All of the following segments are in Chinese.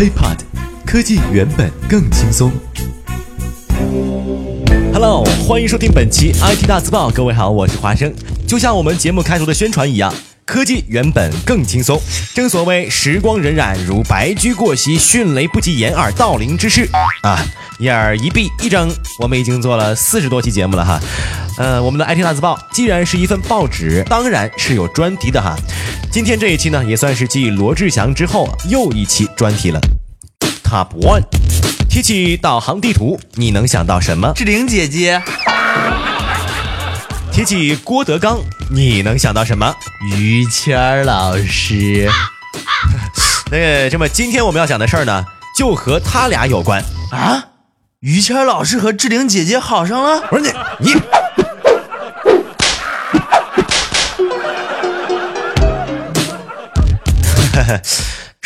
HiPod，科技原本更轻松。Hello，欢迎收听本期 IT 大字报。各位好，我是华生。就像我们节目开头的宣传一样，科技原本更轻松。正所谓时光荏苒，如白驹过隙，迅雷不及掩耳盗铃之势啊！一耳一闭一睁，我们已经做了四十多期节目了哈。呃，我们的 IT 大字报既然是一份报纸，当然是有专题的哈。今天这一期呢，也算是继罗志祥之后又一期专题了。Top One，提起导航地图，你能想到什么？志玲姐姐，提起郭德纲，你能想到什么？于谦儿老师 那个，这么今天我们要讲的事儿呢，就和他俩有关。啊，于谦儿老师和志玲姐姐好上了。不是你你。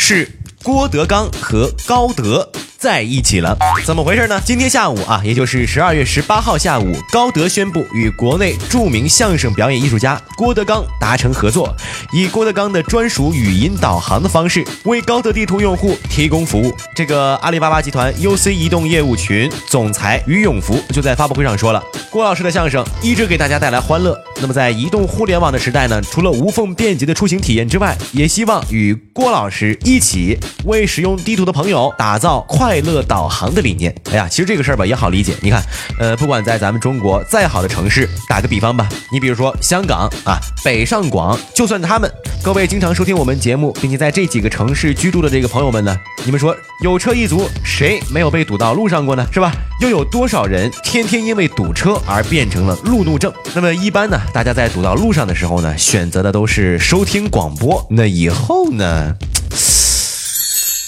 是郭德纲和高德。在一起了，怎么回事呢？今天下午啊，也就是十二月十八号下午，高德宣布与国内著名相声表演艺术家郭德纲达成合作，以郭德纲的专属语音导航的方式为高德地图用户提供服务。这个阿里巴巴集团 UC 移动业务群总裁于永福就在发布会上说了，郭老师的相声一直给大家带来欢乐。那么在移动互联网的时代呢，除了无缝便捷的出行体验之外，也希望与郭老师一起为使用地图的朋友打造快快乐导航的理念。哎呀，其实这个事儿吧也好理解。你看，呃，不管在咱们中国再好的城市，打个比方吧，你比如说香港啊，北上广，就算他们，各位经常收听我们节目，并且在这几个城市居住的这个朋友们呢，你们说有车一族，谁没有被堵到路上过呢？是吧？又有多少人天天因为堵车而变成了路怒症？那么一般呢？大家在堵到路上的时候呢，选择的都是收听广播。那以后呢？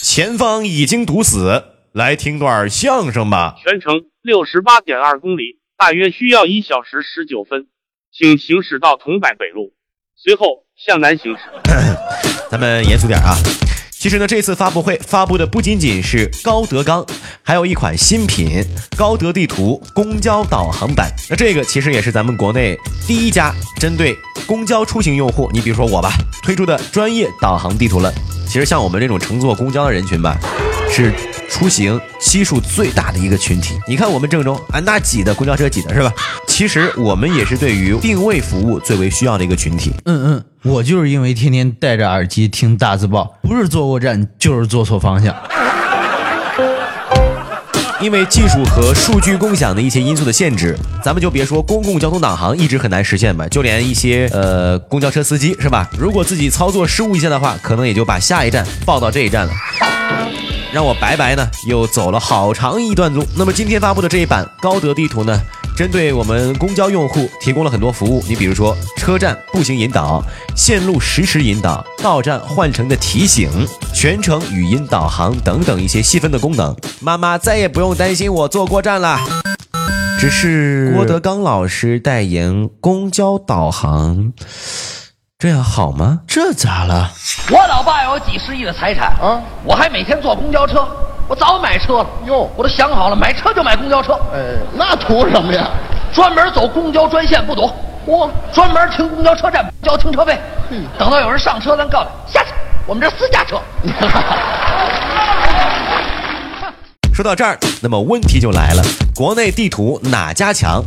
前方已经堵死，来听段相声吧。全程六十八点二公里，大约需要一小时十九分，请行驶到桐柏北路，随后向南行驶。咱们严肃点啊！其实呢，这次发布会发布的不仅仅是高德纲，还有一款新品——高德地图公交导航版。那这个其实也是咱们国内第一家针对公交出行用户，你比如说我吧，推出的专业导航地图了。其实像我们这种乘坐公交的人群吧，是出行基数最大的一个群体。你看我们郑州啊，那挤的公交车挤的是吧？其实我们也是对于定位服务最为需要的一个群体。嗯嗯，我就是因为天天戴着耳机听大字报，不是坐过站就是坐错方向。因为技术和数据共享的一些因素的限制，咱们就别说公共交通导航一直很难实现吧，就连一些呃公交车司机是吧？如果自己操作失误一下的话，可能也就把下一站报到这一站了，让我白白呢又走了好长一段路。那么今天发布的这一版高德地图呢？针对我们公交用户提供了很多服务，你比如说车站步行引导、线路实时引导、到站换乘的提醒、全程语音导航等等一些细分的功能。妈妈再也不用担心我坐过站了。只是郭德纲老师代言公交导航，这样好吗？这咋了？我老爸有几十亿的财产啊，我还每天坐公交车。我早买车了哟，我都想好了，买车就买公交车。哎，那图什么呀？专门走公交专线不堵。我，专门停公交车站交停车费。等到有人上车，咱告诉他下去，我们这私家车。说到这儿，那么问题就来了：国内地图哪家强？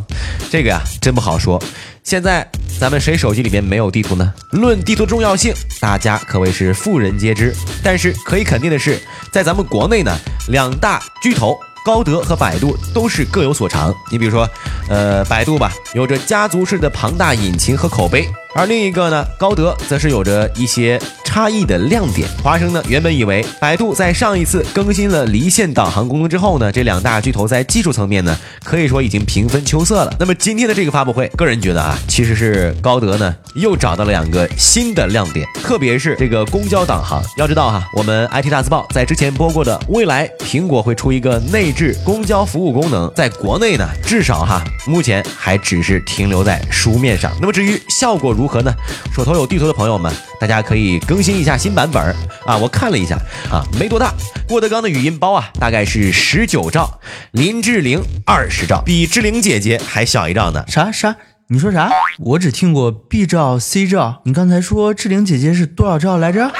这个呀，真不好说。现在咱们谁手机里面没有地图呢？论地图重要性，大家可谓是妇人皆知。但是可以肯定的是，在咱们国内呢，两大巨头高德和百度都是各有所长。你比如说，呃，百度吧，有着家族式的庞大引擎和口碑。而另一个呢，高德则是有着一些差异的亮点。华生呢，原本以为百度在上一次更新了离线导航功能之后呢，这两大巨头在技术层面呢，可以说已经平分秋色了。那么今天的这个发布会，个人觉得啊，其实是高德呢又找到了两个新的亮点，特别是这个公交导航。要知道哈，我们 IT 大字报在之前播过的未来苹果会出一个内置公交服务功能，在国内呢，至少哈，目前还只是停留在书面上。那么至于效果，如何呢？手头有地图的朋友们，大家可以更新一下新版本啊！我看了一下啊，没多大。郭德纲的语音包啊，大概是十九兆，林志玲二十兆，比志玲姐姐还小一兆呢。啥啥？你说啥？我只听过 B 兆、C 兆，你刚才说志玲姐姐是多少兆来着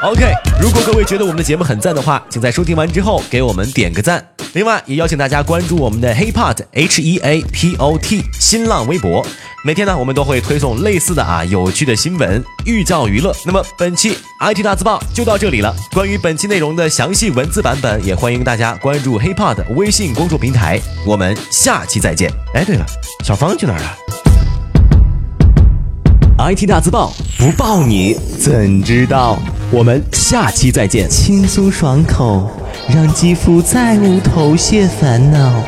？OK，如果各位觉得我们的节目很赞的话，请在收听完之后给我们点个赞。另外，也邀请大家关注我们的 HeyPot H E A P O T 新浪微博。每天呢，我们都会推送类似的啊有趣的新闻，寓教于乐。那么本期 IT 大字报就到这里了。关于本期内容的详细文字版本，也欢迎大家关注 HeyPod 微信公众平台。我们下期再见。哎，对了，小芳去哪儿了？IT 大字报不报你怎知道？我们下期再见。轻松爽口，让肌肤再无头屑烦恼。